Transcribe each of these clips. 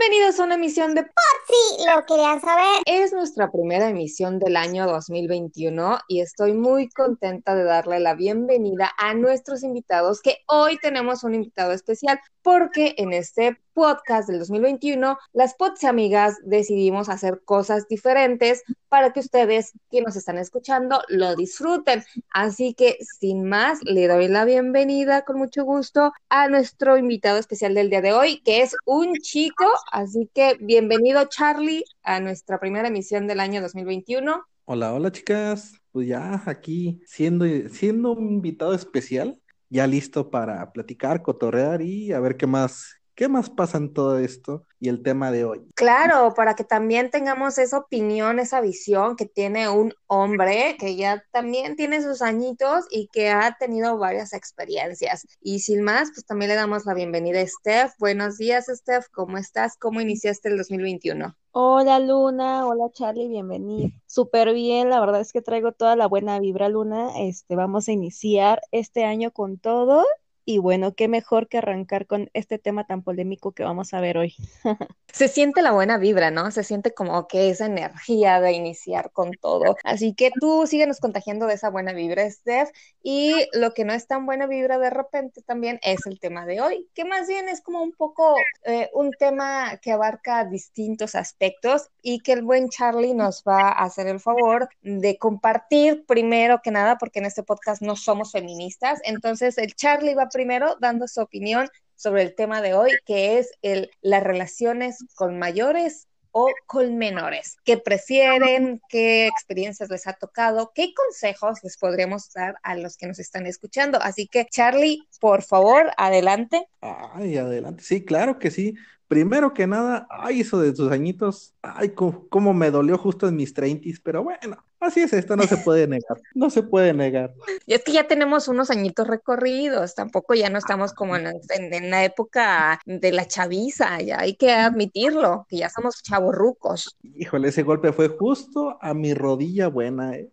Bienvenidos a una emisión de Por si lo querían saber. Es nuestra primera emisión del año 2021 y estoy muy contenta de darle la bienvenida a nuestros invitados, que hoy tenemos un invitado especial porque en este podcast del 2021, las Pots amigas decidimos hacer cosas diferentes para que ustedes que nos están escuchando lo disfruten. Así que sin más, le doy la bienvenida con mucho gusto a nuestro invitado especial del día de hoy, que es un chico. Así que bienvenido Charlie a nuestra primera emisión del año 2021. Hola, hola chicas. Pues ya aquí siendo, siendo un invitado especial, ya listo para platicar, cotorrear y a ver qué más, qué más pasa en todo esto y el tema de hoy. Claro, para que también tengamos esa opinión, esa visión que tiene un hombre que ya también tiene sus añitos y que ha tenido varias experiencias. Y sin más, pues también le damos la bienvenida a Steph. Buenos días, Steph. ¿Cómo estás? ¿Cómo iniciaste el 2021? Hola Luna, hola Charlie, bienvenido. Súper bien, la verdad es que traigo toda la buena vibra Luna. Este, vamos a iniciar este año con todo y bueno, qué mejor que arrancar con este tema tan polémico que vamos a ver hoy. Se siente la buena vibra, ¿no? Se siente como que esa energía de iniciar con todo. Así que tú síguenos contagiando de esa buena vibra, Steph. Y lo que no es tan buena vibra de repente también es el tema de hoy, que más bien es como un poco eh, un tema que abarca distintos aspectos y que el buen Charlie nos va a hacer el favor de compartir primero que nada, porque en este podcast no somos feministas. Entonces, el Charlie va a primero dando su opinión sobre el tema de hoy, que es el, las relaciones con mayores o con menores. ¿Qué prefieren? ¿Qué experiencias les ha tocado? ¿Qué consejos les podríamos dar a los que nos están escuchando? Así que, Charlie, por favor, adelante. Ay, adelante. Sí, claro que sí. Primero que nada, ay, eso de tus añitos, ay, cómo, me dolió justo en mis treintis, pero bueno, así es esto, no se puede negar, no se puede negar. Y es que ya tenemos unos añitos recorridos, tampoco ya no estamos como en, la época de la chaviza, ya hay que admitirlo, que ya somos chavorrucos. Híjole, ese golpe fue justo a mi rodilla buena, ¿eh?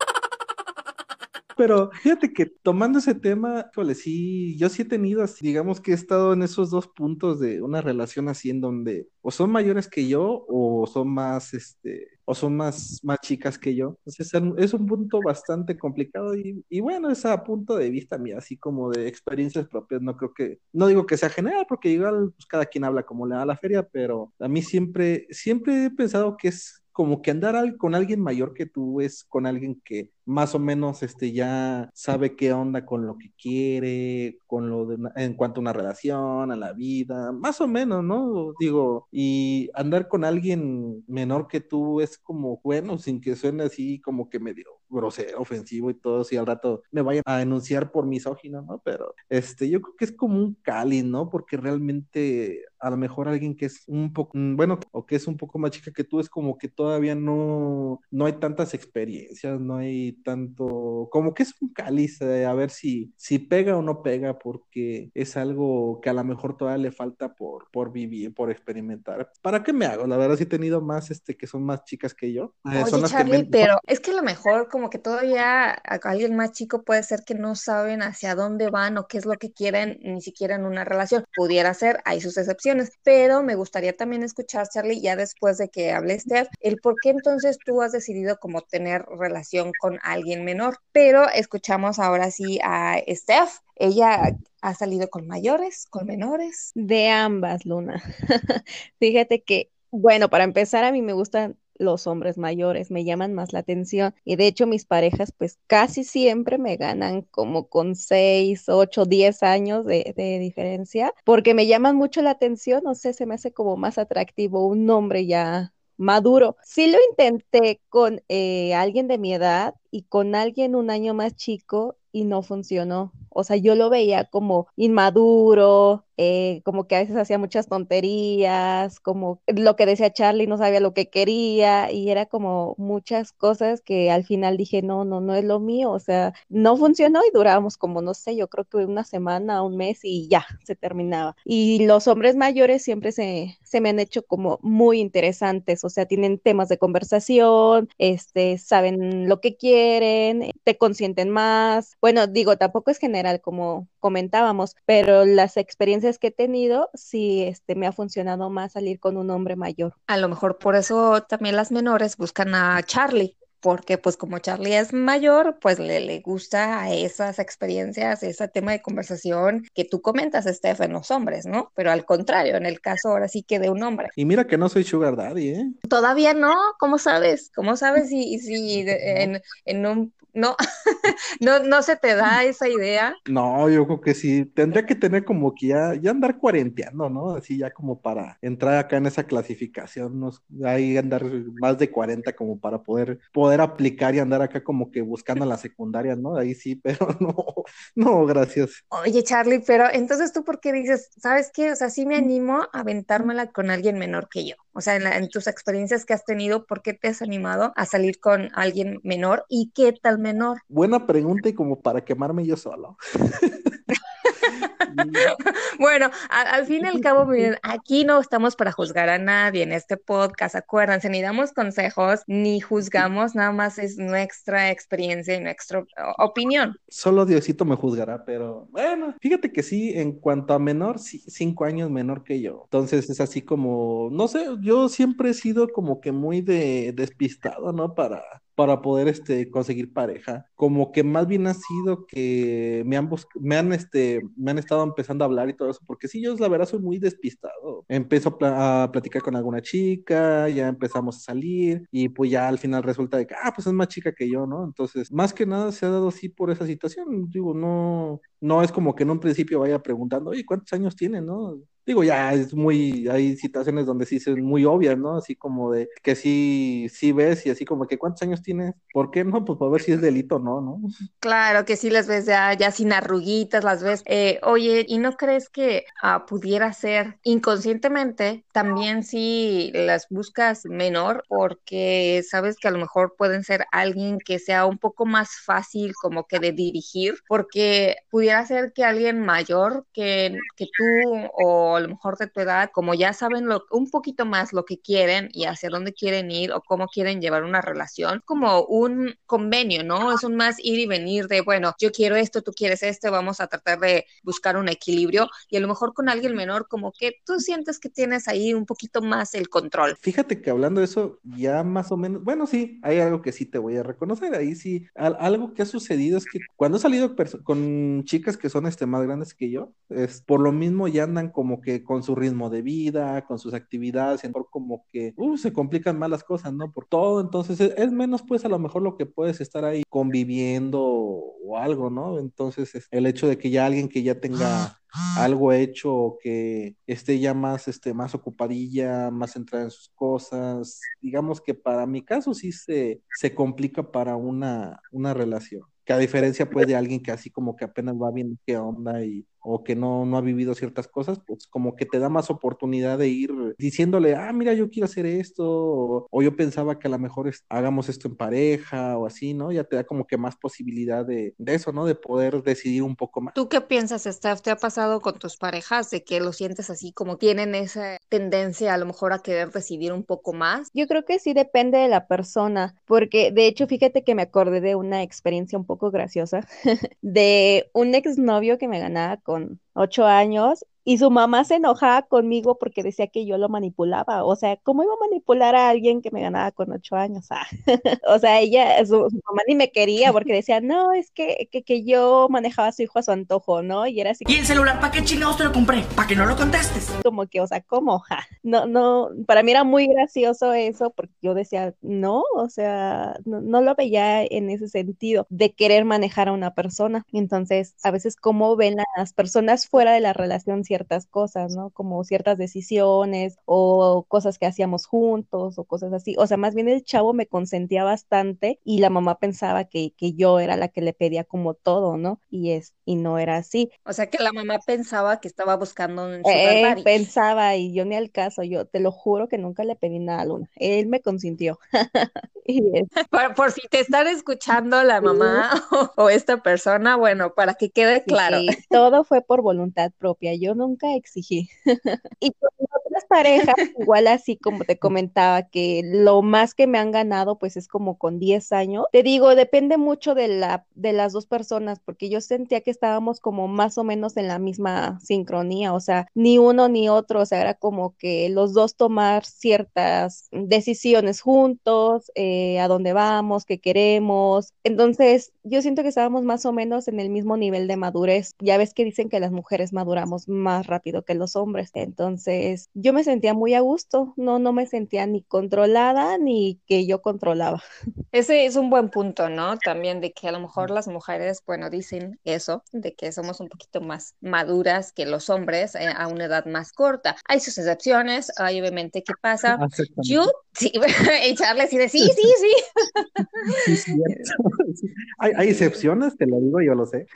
Pero fíjate que tomando ese tema, híjole, sí, yo sí he tenido, digamos que he estado en esos dos puntos de una relación así en donde o son mayores que yo o son más, este, o son más, más chicas que yo. Entonces es un punto bastante complicado y, bueno, es a punto de vista mía, así como de experiencias propias, no creo que, no digo que sea general, porque igual pues, cada quien habla como le da la feria, pero a mí siempre, siempre he pensado que es como que andar con alguien mayor que tú es con alguien que más o menos este ya sabe qué onda con lo que quiere, con lo de en cuanto a una relación, a la vida, más o menos, ¿no? Digo, y andar con alguien menor que tú es como bueno, sin que suene así como que medio grosero, ofensivo y todo, si al rato me vayan a denunciar por misógino, ¿no? Pero este, yo creo que es como un cali, ¿no? Porque realmente a lo mejor alguien que es un poco, mm, bueno, o que es un poco más chica que tú, es como que todavía no, no hay tantas experiencias, no hay tanto, como que es un cáliz, eh, a ver si, si pega o no pega, porque es algo que a lo mejor todavía le falta por, por vivir, por experimentar. ¿Para qué me hago? La verdad sí he tenido más, este, que son más chicas que yo. Eh, son las Charlie, que pero es que a lo mejor como que todavía alguien más chico puede ser que no saben hacia dónde van o qué es lo que quieren, ni siquiera en una relación. Pudiera ser, hay sus excepciones, pero me gustaría también escuchar, Charlie, ya después de que hable Steph, el por qué entonces tú has decidido como tener relación con alguien menor. Pero escuchamos ahora sí a Steph. Ella ha salido con mayores, con menores. De ambas, Luna. Fíjate que, bueno, para empezar, a mí me gustan los hombres mayores, me llaman más la atención. Y de hecho mis parejas pues casi siempre me ganan como con 6, 8, 10 años de, de, diferencia, porque me llaman mucho la atención, no sé, se me hace como más atractivo un hombre ya maduro. Sí lo intenté con eh, alguien de mi edad y con alguien un año más chico y no funcionó. O sea, yo lo veía como inmaduro, eh, como que a veces hacía muchas tonterías, como lo que decía Charlie, no sabía lo que quería y era como muchas cosas que al final dije, no, no, no es lo mío, o sea, no funcionó y durábamos como, no sé, yo creo que una semana, un mes y ya, se terminaba. Y los hombres mayores siempre se, se me han hecho como muy interesantes, o sea, tienen temas de conversación, este, saben lo que quieren, te consienten más. Bueno, digo, tampoco es general general, como comentábamos, pero las experiencias que he tenido, sí, este, me ha funcionado más salir con un hombre mayor. A lo mejor por eso también las menores buscan a Charlie, porque pues como Charlie es mayor, pues le, le gusta a esas experiencias, ese tema de conversación que tú comentas, Steph, en los hombres, ¿no? Pero al contrario, en el caso ahora sí que de un hombre. Y mira que no soy sugar daddy, ¿eh? Todavía no, ¿cómo sabes? ¿Cómo sabes si, si en, en un no, no, no se te da esa idea. No, yo creo que sí, tendría que tener como que ya, ya andar cuarenteando, ¿no? Así ya como para entrar acá en esa clasificación, ¿no? Ahí andar más de 40 como para poder, poder aplicar y andar acá como que buscando la secundaria, ¿no? Ahí sí, pero no, no, gracias. Oye, Charlie, pero entonces tú por qué dices, ¿sabes qué? O sea, sí me animo a aventármela con alguien menor que yo. O sea, en, en tus experiencias que has tenido, ¿por qué te has animado a salir con alguien menor y qué tal menor? Buena pregunta y como para quemarme yo solo. bueno, a, al fin y al cabo, miren, aquí no estamos para juzgar a nadie en este podcast, acuérdense, ni damos consejos, ni juzgamos, nada más es nuestra experiencia y nuestra opinión. Solo Diosito me juzgará, pero bueno, fíjate que sí, en cuanto a menor, sí, cinco años menor que yo. Entonces es así como, no sé, yo siempre he sido como que muy de despistado, ¿no? Para para poder este, conseguir pareja. Como que más bien ha sido que me han, me han, este, me han estado empezando a hablar y todo eso, porque sí, yo la verdad soy muy despistado. Empiezo a, pl a, platicar con alguna chica, ya empezamos a salir y pues ya al final resulta de que, ah, pues es más chica que yo, ¿no? Entonces, más que nada se ha dado así por esa situación. Digo, no, no es como que en un principio vaya preguntando, oye, ¿cuántos años tiene, no? Digo, ya es muy, hay situaciones donde sí son muy obvias, ¿no? Así como de que sí, sí ves y así como que ¿cuántos años tienes? ¿Por qué no? Pues para ver si es delito o no, ¿no? Claro, que sí las ves ya, ya sin arruguitas, las ves. Eh, oye, ¿y no crees que uh, pudiera ser inconscientemente también si las buscas menor? Porque sabes que a lo mejor pueden ser alguien que sea un poco más fácil como que de dirigir, porque pudiera ser que alguien mayor que, que tú o a lo mejor de tu edad, como ya saben lo, un poquito más lo que quieren y hacia dónde quieren ir o cómo quieren llevar una relación, como un convenio, ¿no? Es un más ir y venir de, bueno, yo quiero esto, tú quieres esto, vamos a tratar de buscar un equilibrio y a lo mejor con alguien menor, como que tú sientes que tienes ahí un poquito más el control. Fíjate que hablando de eso, ya más o menos, bueno, sí, hay algo que sí te voy a reconocer, ahí sí, al, algo que ha sucedido es que cuando he salido con chicas que son este, más grandes que yo, es por lo mismo ya andan como que con su ritmo de vida, con sus actividades, como que uh, se complican más las cosas, ¿no? Por todo, entonces es, es, menos pues a lo mejor lo que puedes estar ahí conviviendo o algo, ¿no? Entonces es el hecho de que ya alguien que ya tenga algo hecho o que esté ya más, este, más ocupadilla, más centrada en sus cosas, digamos que para mi caso sí se, se complica para una, una relación que a diferencia pues de alguien que así como que apenas va viendo qué onda y o que no, no ha vivido ciertas cosas, pues como que te da más oportunidad de ir diciéndole, ah, mira, yo quiero hacer esto, o, o yo pensaba que a lo mejor es, hagamos esto en pareja o así, ¿no? Ya te da como que más posibilidad de, de, eso, ¿no? De poder decidir un poco más. ¿Tú qué piensas, Steph? ¿Te ha pasado con tus parejas de que lo sientes así como tienen esa tendencia a lo mejor a querer decidir un poco más? Yo creo que sí depende de la persona, porque de hecho, fíjate que me acordé de una experiencia un poco graciosa de un exnovio que me ganaba con ocho años y su mamá se enojaba conmigo porque decía que yo lo manipulaba. O sea, ¿cómo iba a manipular a alguien que me ganaba con ocho años? Ah. o sea, ella, su, su, mamá ni me quería porque decía, no, es que, que, que, yo manejaba a su hijo a su antojo, ¿no? Y era así. ¿Y el celular para qué chingados te lo compré? ¿Para que no lo contestes? Como que, o sea, ¿cómo? Ja. No, no, para mí era muy gracioso eso porque yo decía, no, o sea, no, no lo veía en ese sentido de querer manejar a una persona. Entonces, a veces, ¿cómo ven las personas fuera de la relación ciertas cosas, ¿no? Como ciertas decisiones o cosas que hacíamos juntos o cosas así. O sea, más bien el chavo me consentía bastante y la mamá pensaba que, que yo era la que le pedía como todo, ¿no? Y es, y no era así. O sea, que la mamá pensaba que estaba buscando un eh, pensaba y yo ni al caso, yo te lo juro que nunca le pedí nada a Luna. Él me consintió. por, por, si te están escuchando la mamá o, o, esta persona, bueno, para que quede claro. Sí, todo fue por voluntad propia. Yo no nunca exigí. y con otras parejas, igual así como te comentaba, que lo más que me han ganado, pues es como con 10 años. Te digo, depende mucho de, la, de las dos personas, porque yo sentía que estábamos como más o menos en la misma sincronía, o sea, ni uno ni otro, o sea, era como que los dos tomar ciertas decisiones juntos, eh, a dónde vamos, qué queremos. Entonces, yo siento que estábamos más o menos en el mismo nivel de madurez. Ya ves que dicen que las mujeres maduramos más rápido que los hombres. Entonces, yo me sentía muy a gusto, no, no me sentía ni controlada ni que yo controlaba. Ese es un buen punto, ¿no? También de que a lo mejor las mujeres, bueno, dicen eso, de que somos un poquito más maduras que los hombres eh, a una edad más corta. Hay sus excepciones, hay obviamente qué pasa. Yo, sí, echarle y de sí, sí, sí. sí hay, hay excepciones, te lo digo, yo lo sé.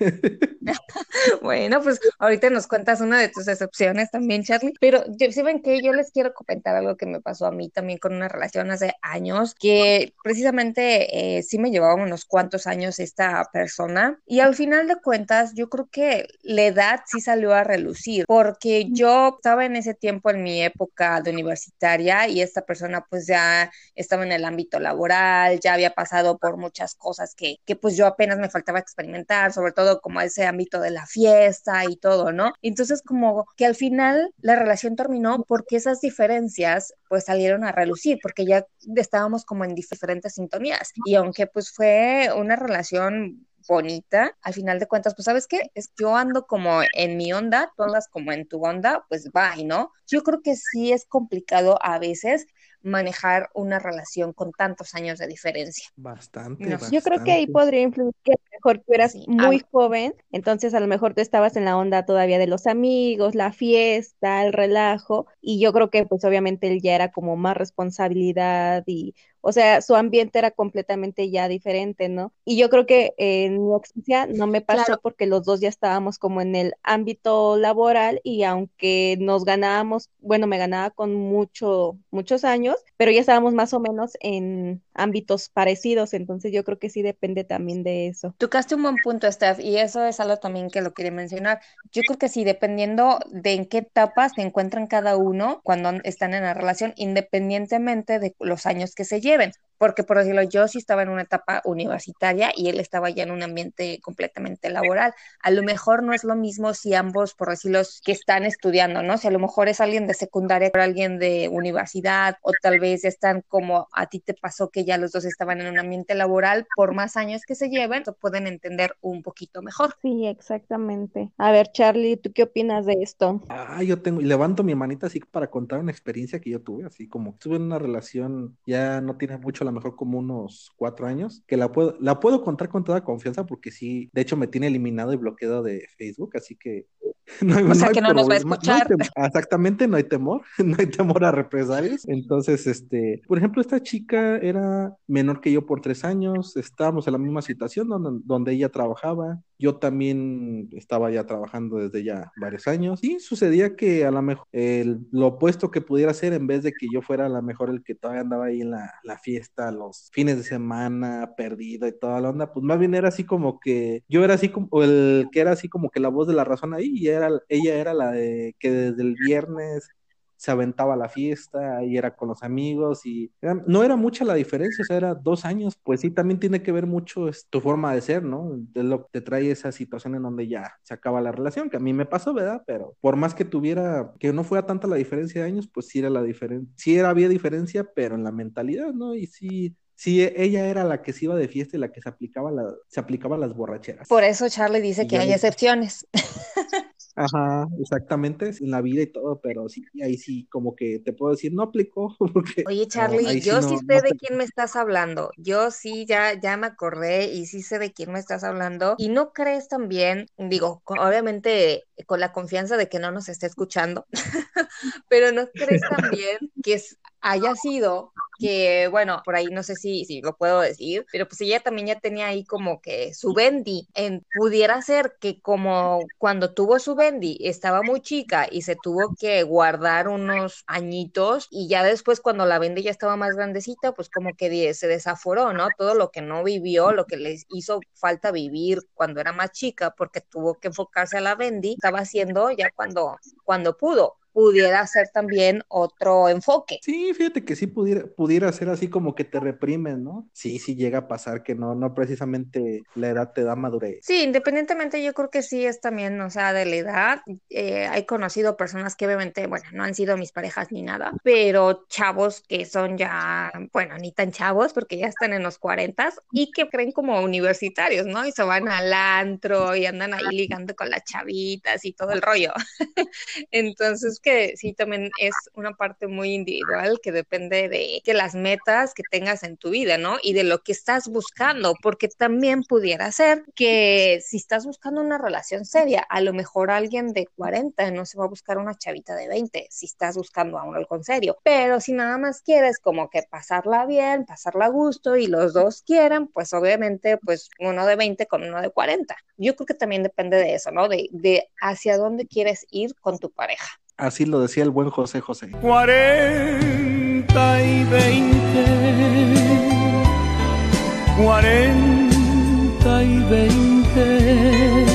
bueno, pues ahorita nos cuentas una de tus excepciones también, Charlie. Pero yo, si ven que yo les quiero comentar algo que me pasó a mí también con una relación hace años, que precisamente eh, sí me llevaba unos cuantos años esta persona. Y al final de cuentas, yo creo que la edad sí salió a relucir, porque yo estaba en ese tiempo en mi época de universitaria y esta persona pues ya estaba en el ámbito laboral, ya había pasado por muchas cosas que, que pues yo apenas me faltaba experimentar, sobre todo como ese ámbito de la fiesta y todo, ¿no? Entonces como que al final la relación terminó porque esas diferencias pues salieron a relucir, porque ya estábamos como en diferentes sintonías. Y aunque pues fue una relación bonita, al final de cuentas, pues sabes qué, es yo ando como en mi onda, tú andas como en tu onda, pues y ¿no? Yo creo que sí es complicado a veces manejar una relación con tantos años de diferencia. Bastante, Yo creo que ahí podría influir que a lo mejor tú eras muy joven, entonces a lo mejor tú estabas en la onda todavía de los amigos, la fiesta, el relajo, y yo creo que pues obviamente él ya era como más responsabilidad y o sea, su ambiente era completamente ya diferente, ¿no? Y yo creo que en mi experiencia no me pasó porque los dos ya estábamos como en el ámbito laboral y aunque nos ganábamos, bueno, me ganaba con mucho, muchos años, pero ya estábamos más o menos en ámbitos parecidos, entonces yo creo que sí depende también de eso. Tocaste un buen punto, Steph, y eso es algo también que lo quería mencionar. Yo creo que sí, dependiendo de en qué etapa se encuentran cada uno cuando están en la relación, independientemente de los años que se lleven lleven porque por decirlo, yo sí estaba en una etapa universitaria y él estaba ya en un ambiente completamente laboral. A lo mejor no es lo mismo si ambos, por decirlo, que están estudiando, ¿no? Si a lo mejor es alguien de secundaria o alguien de universidad o tal vez están como a ti te pasó que ya los dos estaban en un ambiente laboral, por más años que se lleven, lo pueden entender un poquito mejor. Sí, exactamente. A ver, Charlie, ¿tú qué opinas de esto? Ah, yo tengo, y levanto mi manita así para contar una experiencia que yo tuve, así como estuve en una relación, ya no tiene mucho la mejor como unos cuatro años, que la puedo, la puedo contar con toda confianza porque sí, de hecho me tiene eliminado y bloqueado de Facebook, así que no hay, o sea, que no nos va a escuchar. exactamente, no hay temor, no hay temor a represalias. Entonces, este, por ejemplo, esta chica era menor que yo por tres años, estábamos en la misma situación donde, donde ella trabajaba, yo también estaba ya trabajando desde ya varios años y sucedía que a lo mejor lo opuesto que pudiera ser en vez de que yo fuera a lo mejor el que todavía andaba ahí en la, la fiesta, los fines de semana, perdido y toda la onda, pues más bien era así como que yo era así como el que era así como que la voz de la razón ahí y era, ella era la de que desde el viernes se aventaba la fiesta y era con los amigos y no era mucha la diferencia, o sea, era dos años, pues sí, también tiene que ver mucho es, tu forma de ser, ¿no? De lo que te trae esa situación en donde ya se acaba la relación, que a mí me pasó, ¿verdad? Pero por más que tuviera, que no fuera tanta la diferencia de años, pues sí era la diferencia, sí era, había diferencia, pero en la mentalidad, ¿no? Y sí, sí, ella era la que se iba de fiesta y la que se aplicaba, la, se aplicaba las borracheras. Por eso Charlie dice que hay excepciones. Ajá, exactamente, en la vida y todo, pero sí, ahí sí, como que te puedo decir, no aplicó. Oye, Charlie, yo sí, sé de quién me estás hablando. Yo sí, ya, ya me acordé y sí sé de quién me estás hablando. Y no crees también, digo, obviamente con la confianza de que no nos esté escuchando, pero no crees también que haya sido que, bueno, por ahí no sé si, si lo puedo decir, pero pues ella también ya tenía ahí como que su Bendy. En, pudiera ser que como cuando tuvo su Bendy estaba muy chica y se tuvo que guardar unos añitos y ya después cuando la Bendy ya estaba más grandecita, pues como que se desaforó, ¿no? Todo lo que no vivió, lo que les hizo falta vivir cuando era más chica porque tuvo que enfocarse a la Bendy, estaba haciendo ya cuando, cuando pudo pudiera ser también otro enfoque. Sí, fíjate que sí pudiera, pudiera ser así como que te reprimen, ¿no? Sí, sí llega a pasar que no, no precisamente la edad te da madurez. Sí, independientemente yo creo que sí es también, o sea, de la edad. Eh, he conocido personas que obviamente, bueno, no han sido mis parejas ni nada, pero chavos que son ya, bueno, ni tan chavos porque ya están en los 40 y que creen como universitarios, ¿no? Y se van al antro y andan ahí ligando con las chavitas y todo el rollo. Entonces, que sí, también es una parte muy individual que depende de que las metas que tengas en tu vida, ¿no? Y de lo que estás buscando, porque también pudiera ser que si estás buscando una relación seria, a lo mejor alguien de 40 no se va a buscar una chavita de 20, si estás buscando a algo en serio, pero si nada más quieres como que pasarla bien, pasarla a gusto y los dos quieran, pues obviamente pues uno de 20 con uno de 40. Yo creo que también depende de eso, ¿no? De, de hacia dónde quieres ir con tu pareja. Así lo decía el buen José José. 40 y 20. 40 y 20.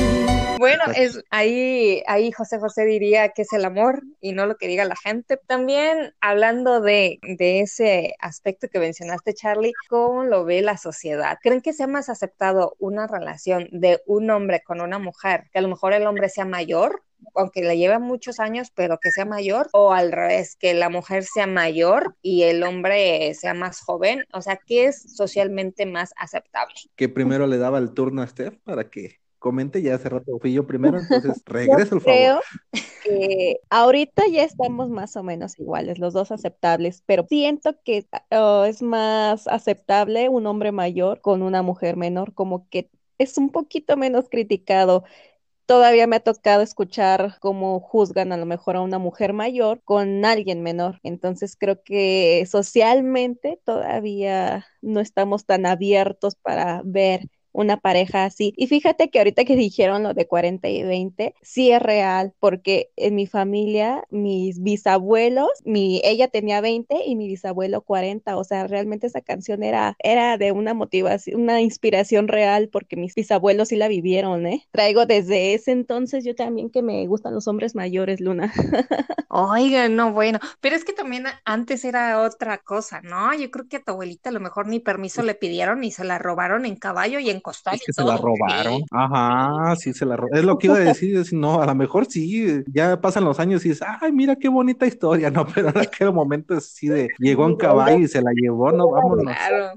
Bueno, es ahí, ahí José José diría que es el amor y no lo que diga la gente. También hablando de, de ese aspecto que mencionaste, Charlie, ¿cómo lo ve la sociedad? ¿Creen que sea más aceptado una relación de un hombre con una mujer, que a lo mejor el hombre sea mayor aunque le lleve muchos años, pero que sea mayor, o al revés, que la mujer sea mayor y el hombre sea más joven, o sea, ¿qué es socialmente más aceptable? Que primero le daba el turno a Steph para que comente, ya hace rato fui yo primero, entonces regreso el favor. Creo que ahorita ya estamos más o menos iguales, los dos aceptables, pero siento que uh, es más aceptable un hombre mayor con una mujer menor, como que es un poquito menos criticado todavía me ha tocado escuchar cómo juzgan a lo mejor a una mujer mayor con alguien menor. Entonces creo que socialmente todavía no estamos tan abiertos para ver una pareja así. Y fíjate que ahorita que dijeron lo de 40 y 20, sí es real, porque en mi familia, mis bisabuelos, mi, ella tenía 20 y mi bisabuelo 40, o sea, realmente esa canción era, era de una motivación, una inspiración real, porque mis bisabuelos sí la vivieron, ¿eh? Traigo desde ese entonces yo también que me gustan los hombres mayores, Luna. Oigan, no, bueno, pero es que también antes era otra cosa, ¿no? Yo creo que a tu abuelita a lo mejor ni permiso le pidieron y se la robaron en caballo y en costal. Es que se la robaron. Ajá, sí, se la robaron. Es lo que iba a decir, es, no, a lo mejor sí, ya pasan los años y dices, ay, mira qué bonita historia, ¿no? Pero en aquel momento es así de, llegó en caballo y se la llevó, no, vámonos.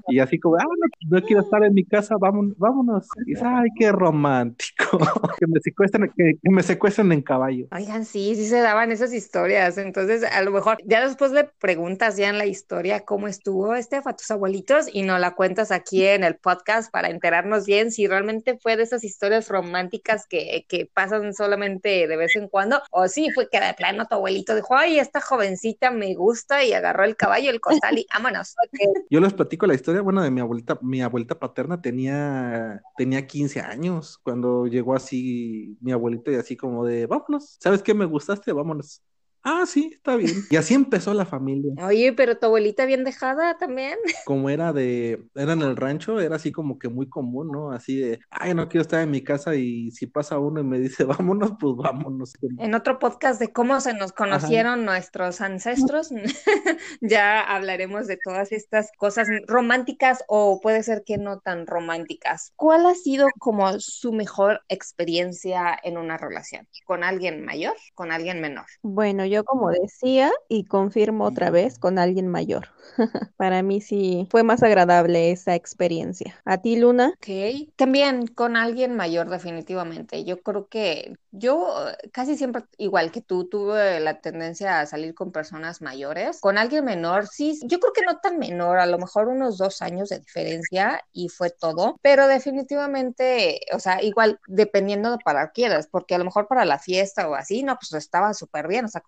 Y así como, ah, no, no, quiero estar en mi casa, vámonos, vámonos. Y dices, ay, qué romántico. que me secuestren, que, que me secuestren en caballo. Oigan, sí, sí se daban esas historias. Entonces, a lo mejor ya después le preguntas ya en la historia cómo estuvo este a tus abuelitos y nos la cuentas aquí en el podcast para enterarnos bien si realmente fue de esas historias románticas que, que pasan solamente de vez en cuando o si fue que de plano tu abuelito dijo, ay, esta jovencita me gusta y agarró el caballo, el costal y vámonos. Okay. Yo les platico la historia, bueno, de mi abuelita, mi abuelita paterna tenía, tenía 15 años cuando llegó así mi abuelita y así como de, vámonos, ¿sabes qué me gustaste? Vámonos. Ah, sí, está bien. Y así empezó la familia. Oye, pero tu abuelita bien dejada también. Como era de, era en el rancho, era así como que muy común, ¿no? Así de, ay, no quiero estar en mi casa y si pasa uno y me dice, vámonos, pues vámonos. En otro podcast de cómo se nos conocieron Ajá. nuestros ancestros, ya hablaremos de todas estas cosas románticas o puede ser que no tan románticas. ¿Cuál ha sido como su mejor experiencia en una relación? ¿Con alguien mayor? ¿Con alguien menor? Bueno, yo como decía y confirmo otra vez con alguien mayor. Para mí sí fue más agradable esa experiencia. ¿A ti, Luna? Ok, también con alguien mayor definitivamente. Yo creo que yo casi siempre, igual que tú, tuve la tendencia a salir con personas mayores. Con alguien menor, sí, yo creo que no tan menor, a lo mejor unos dos años de diferencia y fue todo. Pero definitivamente, o sea, igual dependiendo de para quieras, porque a lo mejor para la fiesta o así, no, pues estaba súper bien, o sea,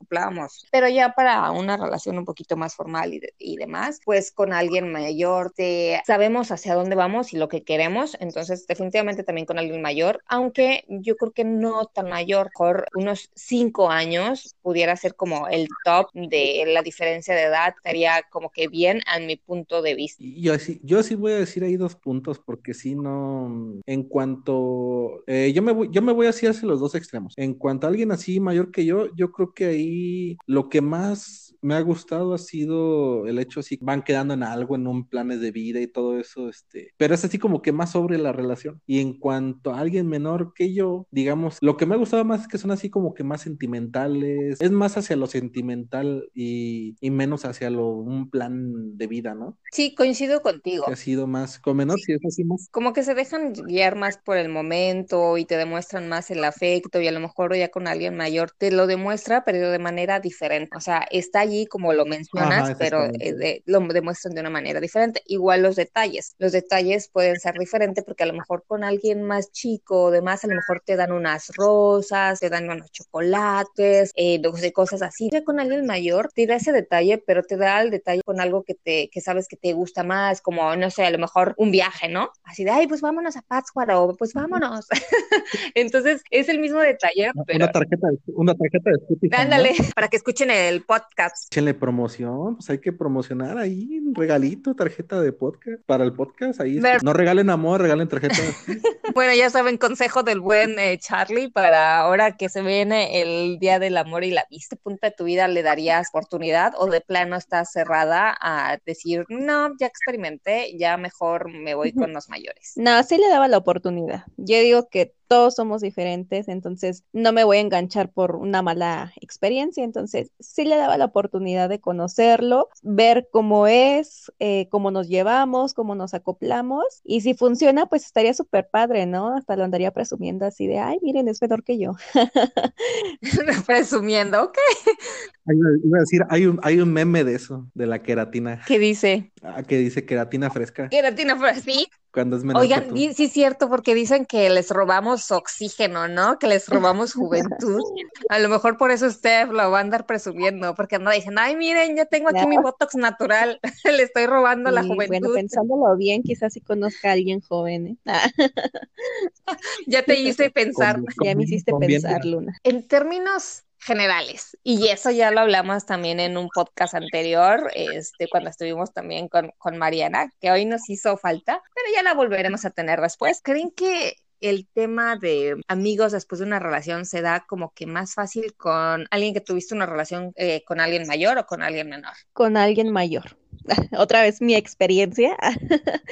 Pero ya para una relación un poquito más formal y, de, y demás, pues con alguien mayor, te, sabemos hacia dónde vamos y lo que queremos, entonces definitivamente también con alguien mayor, aunque yo creo que no tan mayor, por unos cinco años pudiera ser como el top de la diferencia de edad, estaría como que bien a mi punto de vista. Yo sí, yo sí voy a decir ahí dos puntos, porque si no, en cuanto, eh, yo, me voy, yo me voy así hacia los dos extremos. En cuanto a alguien así mayor que yo, yo creo que ahí lo que más me ha gustado ha sido el hecho así, van quedando en algo, en un planes de vida y todo eso, este, pero es así como que más sobre la relación. Y en cuanto a alguien menor que yo, digamos, lo que me ha gustado más es que son así como que más sentimentales, es más hacia lo sentimental y, y menos hacia lo, un plan de vida, ¿no? Sí, coincido contigo. Que ha sido más, con menor, sí, es así más. Como que se dejan guiar más por el momento y te demuestran más el afecto y a lo mejor ya con alguien mayor te lo demuestra, pero de manera diferente. O sea, está allí como lo mencionas, Ajá, pero eh, de- lo demuestran de una manera diferente. Igual los detalles. Los detalles pueden ser diferentes porque a lo mejor con alguien más chico o demás, a lo mejor te dan unas rosas, te dan unos chocolates, eh, cosas así. Ya con alguien mayor te da ese detalle, pero te da el detalle con algo que te, que sabes que te gusta más, como, no sé, a lo mejor un viaje, ¿no? Así de, ay, pues vámonos a Pátzcuaro, pues vámonos. Entonces, es el mismo detalle, pero Una tarjeta de, una tarjeta de Spotify, ¿no? ándale, para que escuchen el podcast. Échenle promoción, pues hay que promocionar ahí un regalito, tarjeta de podcast, para el podcast, ahí no regalen amor, regalen tarjeta. Bueno, ya saben, consejo del buen eh, Charlie para ahora que se viene el Día del Amor y la Vista, punta de tu vida le darías oportunidad o de plano estás cerrada a decir, no, ya experimenté, ya mejor me voy con los mayores. No, sí le daba la oportunidad. Yo digo que todos somos diferentes, entonces no me voy a enganchar por una mala experiencia, entonces sí le daba la oportunidad de conocerlo, ver cómo es, eh, cómo nos llevamos, cómo nos acoplamos, y si funciona, pues estaría súper padre, ¿no? Hasta lo andaría presumiendo así de, ay, miren, es menor que yo. Presumiendo, ¿ok? Iba a decir, hay un, hay un meme de eso, de la queratina, ¿Qué dice? ah, que dice queratina fresca, Queratina fue así. Cuando es menor que Oigan, tú. sí es cierto, porque dicen que les robamos oxígeno, ¿no? Que les robamos juventud. A lo mejor por eso Steph lo va a andar presumiendo, porque anda diciendo, ay, miren, ya tengo aquí mi Botox natural, le estoy robando la Y bueno, juventud. pensándolo bien, quizás sí conozca a alguien joven, ¿eh? Ah, Ya te hice pensar. Con- ya me hiciste pensar, Luna. En términos generales, y eso ya lo hablamos también en un podcast anterior, este, cuando estuvimos también con, con Mariana, que hoy nos hizo falta, pero ya la volveremos a tener después. ¿Creen que el tema de amigos después de una relación se da como que más fácil con alguien que tuviste una relación eh, con alguien mayor o con alguien menor? con alguien mayor. Otra vez mi experiencia.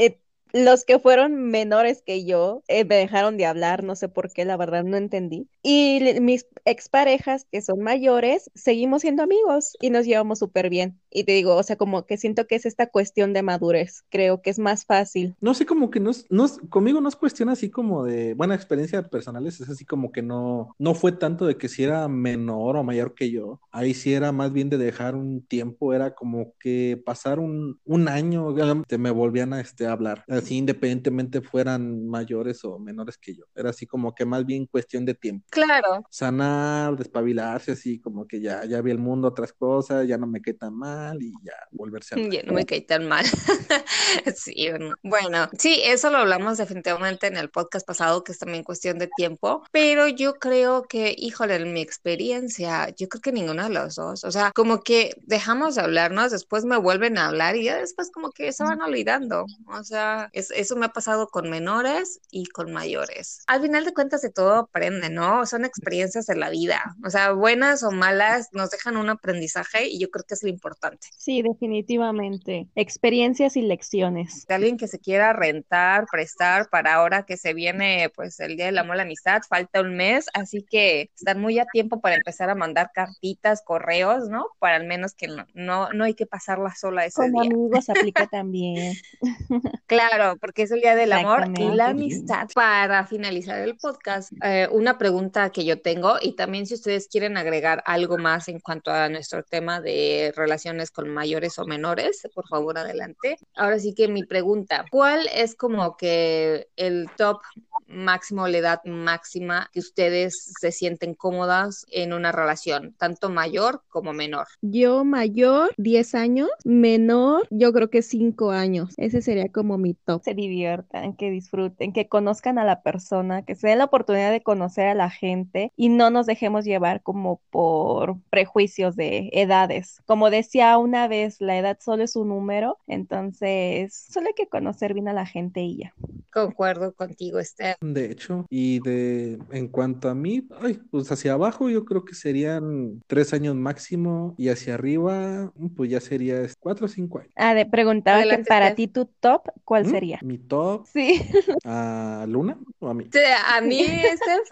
Eh, los que fueron menores que yo eh, me dejaron de hablar, no sé por qué, la verdad no entendí. Y mis exparejas que son mayores, seguimos siendo amigos y nos llevamos súper bien. Y te digo, o sea, como que siento que es esta cuestión de madurez. Creo que es más fácil. No sé, como que no es, no es- conmigo no es cuestión así como de buena experiencia personales, es así como que no, no fue tanto de que si era menor o mayor que yo, ahí sí era más bien de dejar un tiempo, era como que pasar un, un año, te me volvían a este, hablar, así independientemente fueran mayores o menores que yo, era así como que más bien cuestión de tiempo, Claro, sanar, despabilarse, así como que ya, ya vi el mundo, otras cosas, ya no me quedé tan mal y ya volverse a. Ya no me caí tan mal. Sí, bueno. Bueno, sí, eso lo hablamos definitivamente en el podcast pasado, que es también cuestión de tiempo, pero yo creo que, híjole, en mi experiencia, yo creo que ninguno de los dos, o sea, como que dejamos de hablarnos, después me vuelven a hablar y ya después como que se van olvidando, o sea, es- eso me ha pasado con menores y con mayores. Al final de cuentas de todo aprende, ¿no? Son experiencias de la vida, o sea, buenas o malas, nos dejan un aprendizaje y yo creo que es lo importante. Sí, definitivamente. Experiencias y lecciones. de alguien que se quiera rentar, prestar para ahora que se viene pues el Día del Amor y la Amistad, falta un mes, así que están muy a tiempo para empezar a mandar cartitas, correos, ¿no? Para al menos que no, no, no hay que pasarla sola ese Como día. amigos aplica también. Claro, porque es el Día del Amor y la amistad. Para finalizar el podcast, eh, una pregunta que yo tengo y también si ustedes quieren agregar algo más en cuanto a nuestro tema de relaciones con mayores o menores, por favor adelante. Ahora sí que mi pregunta, ¿cuál es como que el top máximo, la edad máxima que ustedes se sienten cómodas en una relación, tanto mayor como menor? Yo mayor, 10 años, menor, yo creo que 5 años. Ese sería como mi Se diviertan, que disfruten, que conozcan a la persona, que se den la oportunidad de conocer a la gente y no nos dejemos llevar como por prejuicios de edades. Como decía una vez, la edad solo es un número, entonces solo hay que conocer bien a la gente y ya. Concuerdo contigo, Esther. De hecho, y de en cuanto a mí, ay, pues hacia abajo yo creo que serían tres años máximo y hacia arriba, pues ya sería cuatro o cinco años. Ah, de preguntaba que para ti tu top, ¿cuál ¿Mm? Sería? Mi top Sí. a Luna o a mí. Sí, a mí, Steph,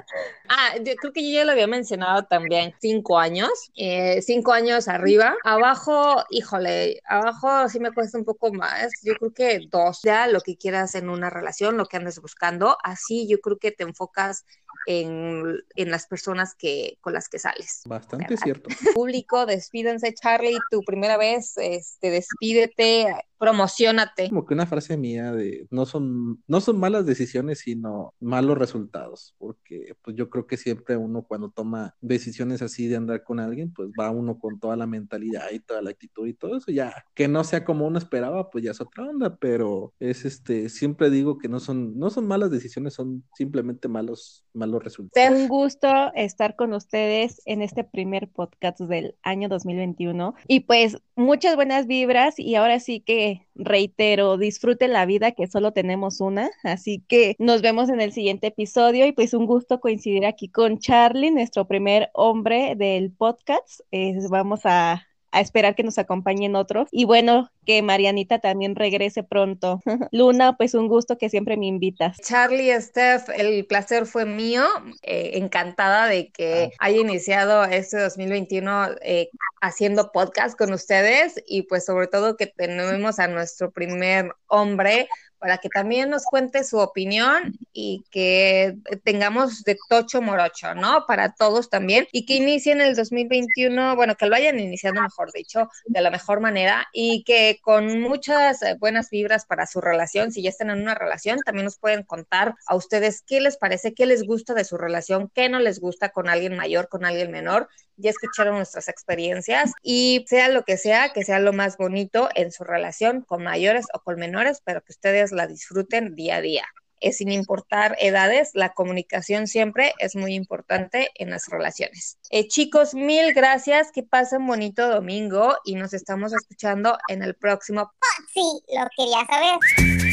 ah, yo creo que yo ya lo había mencionado también, cinco años, eh, cinco años arriba, abajo, híjole, abajo sí me cuesta un poco más, yo creo que dos, ya lo que quieras en una relación, lo que andes buscando, así yo creo que te enfocas en, en las personas que, con las que sales. Bastante ¿Verdad? cierto. Público, despídense, Charlie, tu primera vez, este, despídete, promocionate. Como que una frase mía de no son, no son malas decisiones, sino malos resultados, porque pues yo creo que siempre uno cuando toma decisiones así de andar con alguien, pues va uno con toda la mentalidad y toda la actitud y todo eso, ya que no sea como uno esperaba, pues ya es otra onda, pero es este, siempre digo que no son, no son malas decisiones, son simplemente malos, malos resultados. Un gusto estar con ustedes en este primer podcast del año 2021 y pues muchas buenas vibras y ahora sí que reitero, disfruten la vida que solo tenemos una, así que nos vemos en el siguiente episodio y pues un gusto coincidir aquí con Charlie, nuestro primer hombre del podcast. Eh, vamos a a esperar que nos acompañen otros. Y bueno, que Marianita también regrese pronto. Luna, pues un gusto que siempre me invitas. Charlie, Steph, el placer fue mío. Eh, encantada de que haya iniciado este 2021 eh, haciendo podcast con ustedes y pues sobre todo que tenemos a nuestro primer hombre para que también nos cuente su opinión y que tengamos de tocho morocho, ¿no? Para todos también y que inicien el 2021, bueno, que lo hayan iniciado mejor dicho, de la mejor manera y que con muchas buenas vibras para su relación, si ya están en una relación, también nos pueden contar a ustedes qué les parece, qué les gusta de su relación, qué no les gusta con alguien mayor, con alguien menor. Ya escucharon nuestras experiencias y sea lo que sea, que sea lo más bonito en su relación con mayores o con menores, pero que ustedes la disfruten día a día. Es sin importar edades, la comunicación siempre es muy importante en las relaciones. Eh, chicos, mil gracias, que pasen bonito domingo y nos estamos escuchando en el próximo. Sí, lo quería saber.